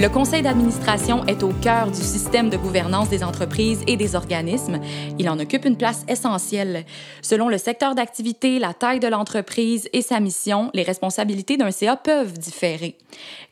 Le conseil d'administration est au cœur du système de gouvernance des entreprises et des organismes. Il en occupe une place essentielle. Selon le secteur d'activité, la taille de l'entreprise et sa mission, les responsabilités d'un CA peuvent différer.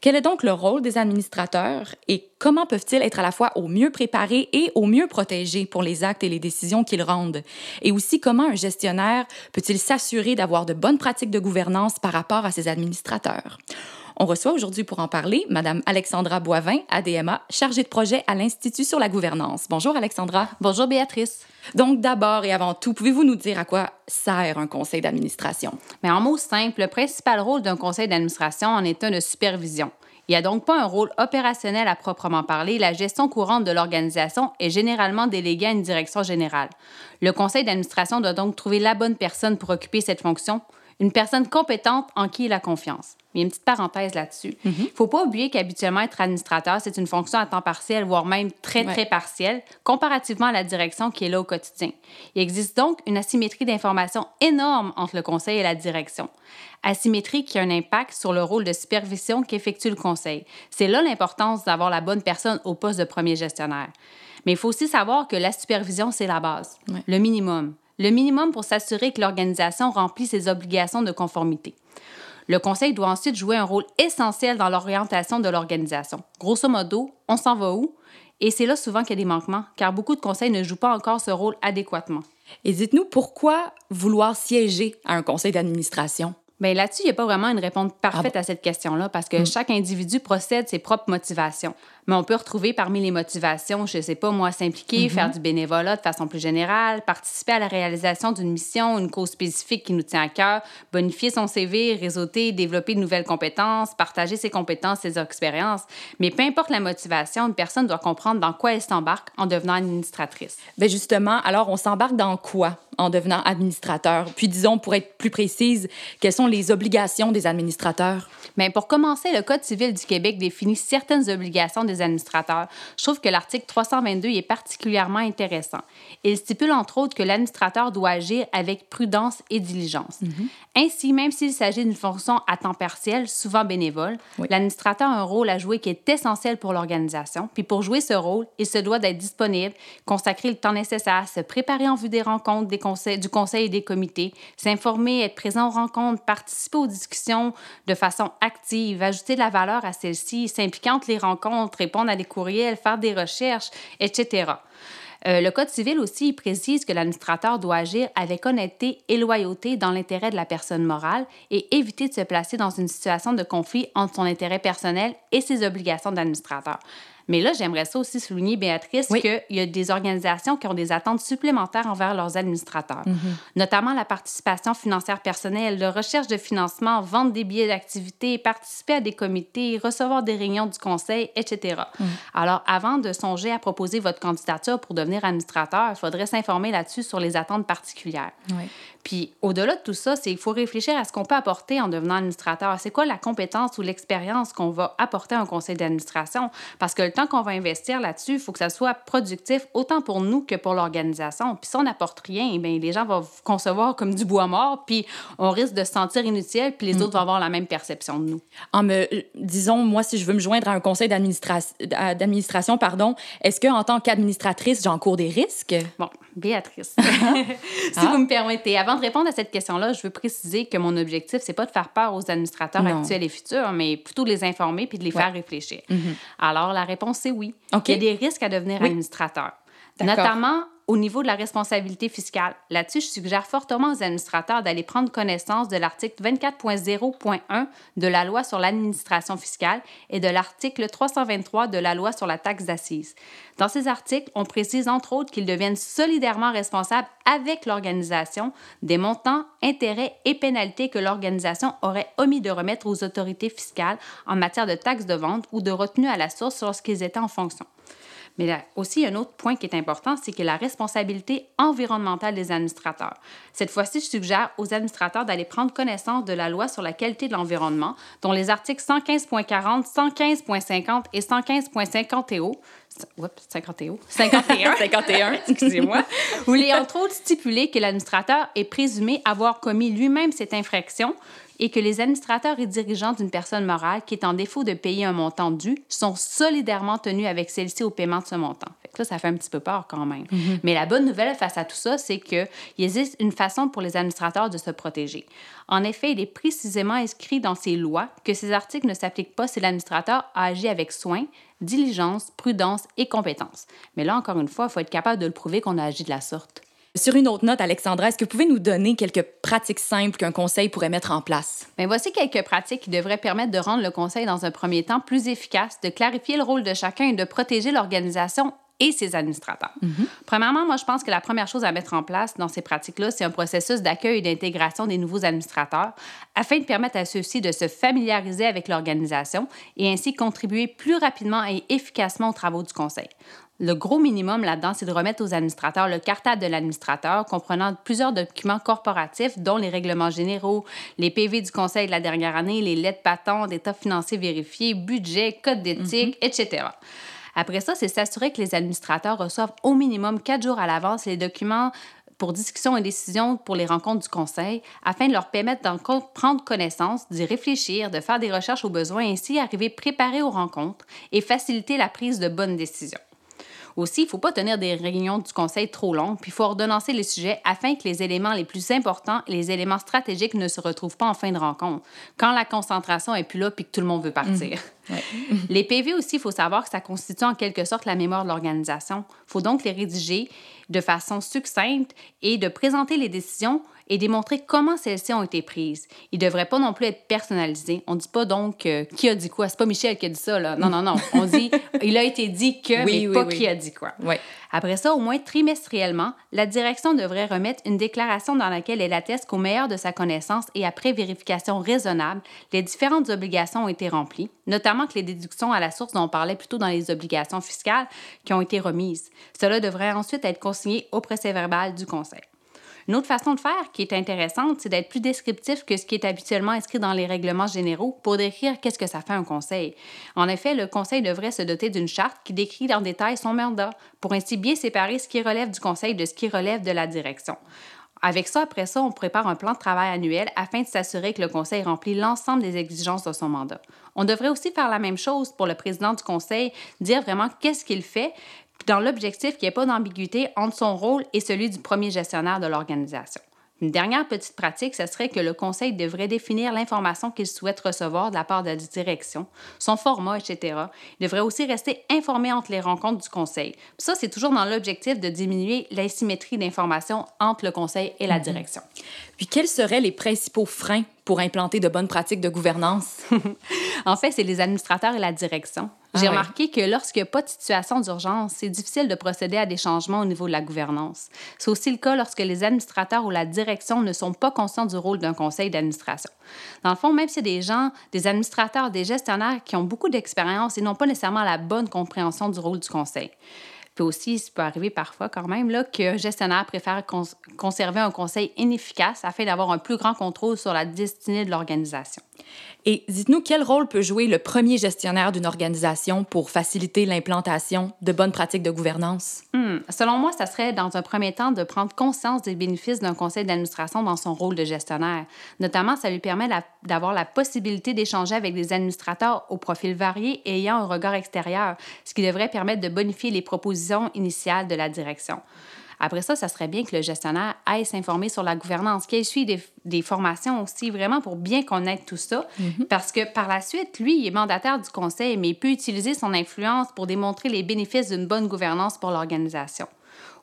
Quel est donc le rôle des administrateurs et comment peuvent-ils être à la fois au mieux préparés et au mieux protégés pour les actes et les décisions qu'ils rendent? Et aussi, comment un gestionnaire peut-il s'assurer d'avoir de bonnes pratiques de gouvernance par rapport à ses administrateurs? On reçoit aujourd'hui pour en parler Madame Alexandra Boivin, ADMA, chargée de projet à l'Institut sur la gouvernance. Bonjour Alexandra. Bonjour Béatrice. Donc d'abord et avant tout, pouvez-vous nous dire à quoi sert un conseil d'administration? Mais en mots simples, le principal rôle d'un conseil d'administration en est un de supervision. Il n'y a donc pas un rôle opérationnel à proprement parler. La gestion courante de l'organisation est généralement déléguée à une direction générale. Le conseil d'administration doit donc trouver la bonne personne pour occuper cette fonction, une personne compétente en qui il a confiance. Mais une petite parenthèse là-dessus. Il ne faut pas oublier qu'habituellement, être administrateur, c'est une fonction à temps partiel, voire même très, très partielle, comparativement à la direction qui est là au quotidien. Il existe donc une asymétrie d'information énorme entre le conseil et la direction. Asymétrie qui a un impact sur le rôle de supervision qu'effectue le conseil. C'est là l'importance d'avoir la bonne personne au poste de premier gestionnaire. Mais il faut aussi savoir que la supervision, c'est la base, le minimum le minimum pour s'assurer que l'organisation remplit ses obligations de conformité. Le conseil doit ensuite jouer un rôle essentiel dans l'orientation de l'organisation. Grosso modo, on s'en va où? Et c'est là souvent qu'il y a des manquements, car beaucoup de conseils ne jouent pas encore ce rôle adéquatement. Et dites-nous pourquoi vouloir siéger à un conseil d'administration? Bien, là-dessus, il n'y a pas vraiment une réponse parfaite ah à cette question-là parce que hmm. chaque individu procède ses propres motivations. Mais on peut retrouver parmi les motivations, je ne sais pas, moi, s'impliquer, mm-hmm. faire du bénévolat de façon plus générale, participer à la réalisation d'une mission, une cause spécifique qui nous tient à cœur, bonifier son CV, réseauter, développer de nouvelles compétences, partager ses compétences, ses expériences. Mais peu importe la motivation, une personne doit comprendre dans quoi elle s'embarque en devenant administratrice. Bien justement, alors on s'embarque dans quoi en devenant administrateur? Puis disons, pour être plus précise, quelles sont les obligations des administrateurs? Bien, pour commencer, le Code civil du Québec définit certaines obligations des administrateurs, je trouve que l'article 322 est particulièrement intéressant. Il stipule entre autres que l'administrateur doit agir avec prudence et diligence. Mhm. Ainsi, même s'il s'agit d'une fonction à temps partiel, souvent bénévole, l'administrateur a un rôle à jouer qui est essentiel pour l'organisation. Puis pour jouer ce rôle, il se doit d'être disponible, consacrer le temps nécessaire, se préparer en vue des rencontres des conseils, du conseil et des comités, s'informer, être présent aux rencontres, participer aux discussions de façon active, ajouter de la valeur à celles-ci, s'impliquer entre les rencontres, répondre à des courriels, faire des recherches, etc. Euh, le Code civil aussi précise que l'administrateur doit agir avec honnêteté et loyauté dans l'intérêt de la personne morale et éviter de se placer dans une situation de conflit entre son intérêt personnel et ses obligations d'administrateur. Mais là, j'aimerais ça aussi souligner, Béatrice, qu'il y a des organisations qui ont des attentes supplémentaires envers leurs administrateurs, mhm. notamment la participation financière personnelle, la recherche de financement, vendre des billets d'activité, participer à des comités, recevoir des réunions du conseil, etc. Mhm. Alors, avant de songer à proposer votre candidature pour devenir administrateur, il faudrait s'informer là-dessus sur les attentes particulières. Puis, au-delà de tout ça, c'est il faut réfléchir à ce qu'on peut apporter en devenant administrateur. C'est quoi la compétence ou l'expérience qu'on va apporter à un conseil d'administration? Parce que le temps qu'on va investir là-dessus, il faut que ça soit productif autant pour nous que pour l'organisation. Puis si on n'apporte rien, bien, les gens vont vous concevoir comme du bois mort, puis on risque de se sentir inutile, puis les mm. autres vont avoir la même perception de nous. En me, disons, moi, si je veux me joindre à un conseil d'administration, pardon, est-ce qu'en tant qu'administratrice, j'encours des risques? Bon, Béatrice, si vous me permettez, avant de répondre à cette question-là, je veux préciser que mon objectif, c'est pas de faire peur aux administrateurs actuels et futurs, mais plutôt de les informer puis de les faire réfléchir. Mm-hmm. Alors, la réponse, c'est oui. Il y a des risques à devenir administrateur. Notamment au niveau de la responsabilité fiscale. Là-dessus, je suggère fortement aux administrateurs d'aller prendre connaissance de l'article 24.0.1 de la loi sur l'administration fiscale et de l'article 323 de la loi sur la taxe d'assises. Dans ces articles, on précise entre autres qu'ils deviennent solidairement responsables avec l'organisation des montants, intérêts et pénalités que l'organisation aurait omis de remettre aux autorités fiscales en matière de taxes de vente ou de retenue à la source lorsqu'ils étaient en fonction. Mais là, aussi, un autre point qui est important, c'est que la responsabilité environnementale des administrateurs. Cette fois-ci, je suggère aux administrateurs d'aller prendre connaissance de la loi sur la qualité de l'environnement, dont les articles 115.40, 115.50 et 115.51 51. 51. 51, excusez-moi. Où il est entre autres stipulé que l'administrateur est présumé avoir commis lui-même cette infraction et que les administrateurs et dirigeants d'une personne morale qui est en défaut de payer un montant dû sont solidairement tenus avec celle-ci au paiement de ce montant. Là, ça fait un petit peu peur quand même. Mm-hmm. Mais la bonne nouvelle face à tout ça, c'est qu'il existe une façon pour les administrateurs de se protéger. En effet, il est précisément inscrit dans ces lois que ces articles ne s'appliquent pas si l'administrateur a agi avec soin, diligence, prudence et compétence. Mais là, encore une fois, il faut être capable de le prouver qu'on a agi de la sorte. Sur une autre note, Alexandra, est-ce que vous pouvez nous donner quelques pratiques simples qu'un conseil pourrait mettre en place? Bien, voici quelques pratiques qui devraient permettre de rendre le conseil dans un premier temps plus efficace, de clarifier le rôle de chacun et de protéger l'organisation et ses administrateurs. Mhm. Premièrement, moi, je pense que la première chose à mettre en place dans ces pratiques-là, c'est un processus d'accueil et d'intégration des nouveaux administrateurs afin de permettre à ceux-ci de se familiariser avec l'organisation et ainsi contribuer plus rapidement et efficacement aux travaux du conseil. Le gros minimum là-dedans, c'est de remettre aux administrateurs le cartable de l'administrateur, comprenant plusieurs documents corporatifs, dont les règlements généraux, les PV du conseil de la dernière année, les lettres patentes, états financiers vérifiés, budget, code d'éthique, mhm. etc. Après ça, c'est s'assurer que les administrateurs reçoivent au minimum quatre jours à l'avance les documents pour discussion et décision pour les rencontres du conseil afin de leur permettre d'en prendre connaissance, d'y réfléchir, de faire des recherches aux besoins et ainsi arriver préparés aux rencontres et faciliter la prise de bonnes décisions. Aussi, il ne faut pas tenir des réunions du conseil trop longues, puis il faut ordonnancer les sujets afin que les éléments les plus importants et les éléments stratégiques ne se retrouvent pas en fin de rencontre, quand la concentration est plus là puis que tout le monde veut partir. Mhm. les PV aussi, il faut savoir que ça constitue en quelque sorte la mémoire de l'organisation. Il faut donc les rédiger de façon succincte et de présenter les décisions et démontrer comment celles-ci ont été prises. Ils ne devraient pas non plus être personnalisés. On ne dit pas donc euh, qui a dit quoi. C'est pas Michel qui a dit ça, là. Non, non, non. On dit il a été dit que, mais pas qui a dit quoi. Après ça, au moins trimestriellement, la direction devrait remettre une déclaration dans laquelle elle atteste qu'au meilleur de sa connaissance et après vérification raisonnable, les différentes obligations ont été remplies, notamment que les déductions à la source dont on parlait plutôt dans les obligations fiscales qui ont été remises. Cela devrait ensuite être consigné au procès-verbal du Conseil. Une autre façon de faire qui est intéressante, c'est d'être plus descriptif que ce qui est habituellement inscrit dans les règlements généraux pour décrire qu'est-ce que ça fait un conseil. En effet, le conseil devrait se doter d'une charte qui décrit en détail son mandat pour ainsi bien séparer ce qui relève du conseil de ce qui relève de la direction. Avec ça, après ça, on prépare un plan de travail annuel afin de s'assurer que le conseil remplit l'ensemble des exigences de son mandat. On devrait aussi faire la même chose pour le président du conseil, dire vraiment qu'est-ce qu'il fait, dans l'objectif qu'il n'y ait pas d'ambiguïté entre son rôle et celui du premier gestionnaire de l'organisation. Une dernière petite pratique, ce serait que le conseil devrait définir l'information qu'il souhaite recevoir de la part de la direction, son format, etc. Il devrait aussi rester informé entre les rencontres du conseil. ça, c'est toujours dans l'objectif de diminuer l'asymétrie d'information entre le conseil et la mhm. direction. Puis quels seraient les principaux freins pour implanter de bonnes pratiques de gouvernance? en fait, c'est les administrateurs et la direction. J'ai ah remarqué que lorsqu'il n'y a pas de situation d'urgence, c'est difficile de procéder à des changements au niveau de la gouvernance. C'est aussi le cas lorsque les administrateurs ou la direction ne sont pas conscients du rôle d'un conseil d'administration. Dans le fond, même si des gens, des administrateurs, des gestionnaires qui ont beaucoup d'expérience et n'ont pas nécessairement la bonne compréhension du rôle du conseil. Puis aussi, ça peut arriver parfois quand même là, qu'un gestionnaire préfère conserver un conseil inefficace afin d'avoir un plus grand contrôle sur la destinée de l'organisation. Et dites-nous quel rôle peut jouer le premier gestionnaire d'une organisation pour faciliter l'implantation de bonnes pratiques de gouvernance? Hmm. Selon moi, ça serait dans un premier temps de prendre conscience des bénéfices d'un conseil d'administration dans son rôle de gestionnaire. Notamment, ça lui permet d'avoir la possibilité d'échanger avec des administrateurs au profil varié et ayant un regard extérieur, ce qui devrait permettre de bonifier les propositions initiales de la direction. Après ça, ça serait bien que le gestionnaire aille s'informer sur la gouvernance, qu'il suive des, des, formations aussi, vraiment pour bien connaître tout ça. Mhm. Parce que par la suite, lui, il est mandataire du conseil, mais il peut utiliser son influence pour démontrer les bénéfices d'une bonne gouvernance pour l'organisation.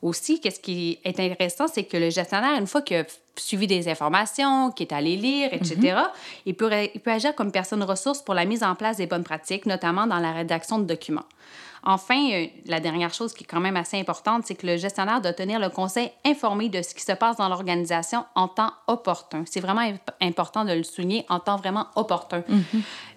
Aussi, qu'est-ce qui est intéressant, c'est que le gestionnaire, une fois qu'il a suivi des informations, qu'il est allé lire, etc., mm-hmm. il, peut, il peut agir comme personne ressource pour la mise en place des bonnes pratiques, notamment dans la rédaction de documents. Enfin, euh, la dernière chose qui est quand même assez importante, c'est que le gestionnaire doit tenir le conseil informé de ce qui se passe dans l'organisation en temps opportun. C'est vraiment important de le souligner en temps vraiment opportun, mhm.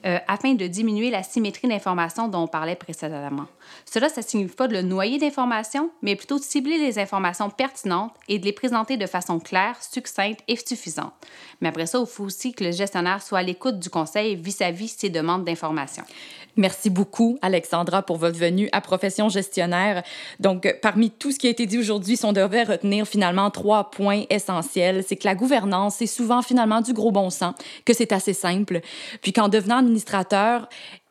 euh, afin de diminuer la symétrie d'informations dont on parlait précédemment. Cela, ça ne signifie pas de le noyer d'informations, mais plutôt de cibler les informations pertinentes et de les présenter de façon claire, succincte et suffisante. Mais après ça, il faut aussi que le gestionnaire soit à l'écoute du conseil vis-à-vis -vis ses demandes d'informations. Merci beaucoup, Alexandra, pour votre venue à Profession gestionnaire. Donc, parmi tout ce qui a été dit aujourd'hui, si on devait retenir finalement trois points essentiels, c'est que la gouvernance, c'est souvent finalement du gros bon sens, que c'est assez simple, puis qu'en devenant administrateur,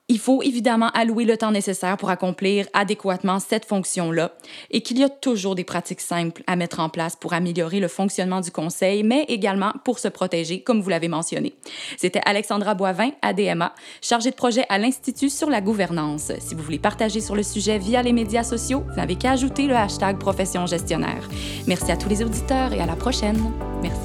il faut évidemment allouer le temps nécessaire pour accomplir adéquatement cette fonction-là et qu'il y a toujours des pratiques simples à mettre en place pour améliorer le fonctionnement du conseil, mais également pour se protéger, comme vous l'avez mentionné. C'était Alexandra Boivin, ADMA, chargée de projet à l'Institut sur la gouvernance. Si vous voulez partager sur le sujet via les médias sociaux, vous n'avez qu'à ajouter le hashtag profession gestionnaire. Merci à tous les auditeurs et à la prochaine. Merci.